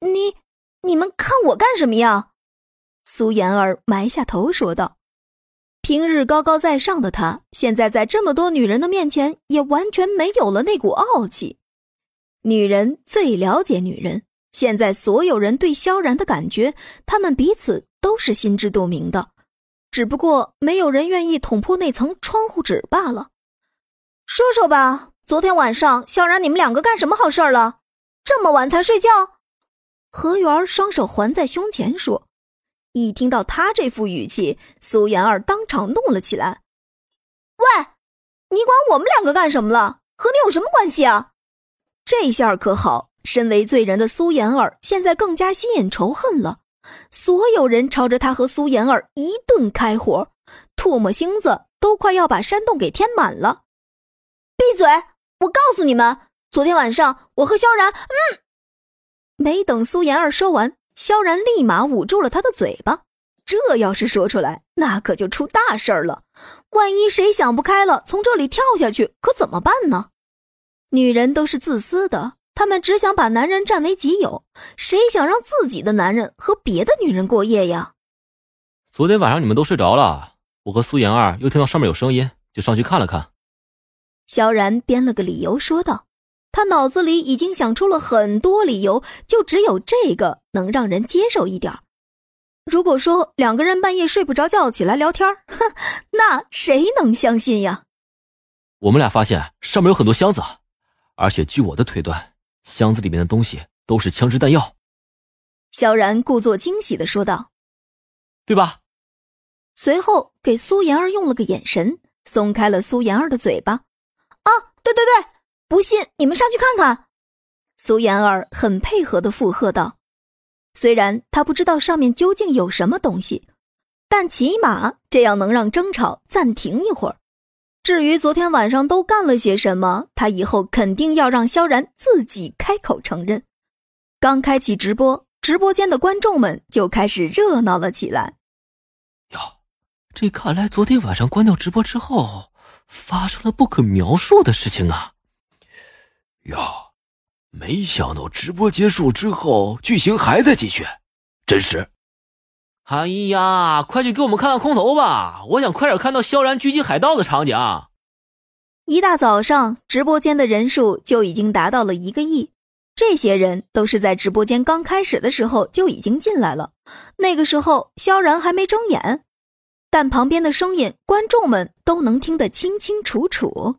你你们看我干什么呀？苏妍儿埋下头说道。平日高高在上的她，现在在这么多女人的面前，也完全没有了那股傲气。女人最了解女人，现在所有人对萧然的感觉，他们彼此都是心知肚明的，只不过没有人愿意捅破那层窗户纸罢了。说说吧，昨天晚上萧然你们两个干什么好事了？这么晚才睡觉？何元双手环在胸前说。一听到他这副语气，苏妍儿当场怒了起来：“喂，你管我们两个干什么了？和你有什么关系啊？”这下可好，身为罪人的苏妍儿现在更加吸引仇恨了。所有人朝着他和苏妍儿一顿开火，唾沫星子都快要把山洞给填满了。闭嘴！我告诉你们，昨天晚上我和萧然……嗯，没等苏妍儿说完。萧然立马捂住了他的嘴巴，这要是说出来，那可就出大事儿了。万一谁想不开了，从这里跳下去，可怎么办呢？女人都是自私的，她们只想把男人占为己有，谁想让自己的男人和别的女人过夜呀？昨天晚上你们都睡着了，我和苏妍儿又听到上面有声音，就上去看了看。萧然编了个理由说道。他脑子里已经想出了很多理由，就只有这个能让人接受一点。如果说两个人半夜睡不着觉起来聊天，哼，那谁能相信呀？我们俩发现上面有很多箱子，而且据我的推断，箱子里面的东西都是枪支弹药。萧然故作惊喜的说道：“对吧？”随后给苏妍儿用了个眼神，松开了苏妍儿的嘴巴。啊，对对对。信，你们上去看看。苏妍儿很配合的附和道：“虽然她不知道上面究竟有什么东西，但起码这样能让争吵暂停一会儿。至于昨天晚上都干了些什么，她以后肯定要让萧然自己开口承认。”刚开启直播，直播间的观众们就开始热闹了起来。哟，这看来昨天晚上关掉直播之后，发生了不可描述的事情啊！哟，没想到直播结束之后剧情还在继续，真是！哎呀，快去给我们看看空投吧！我想快点看到萧然狙击海盗的场景。一大早上，直播间的人数就已经达到了一个亿。这些人都是在直播间刚开始的时候就已经进来了，那个时候萧然还没睁眼，但旁边的声音观众们都能听得清清楚楚。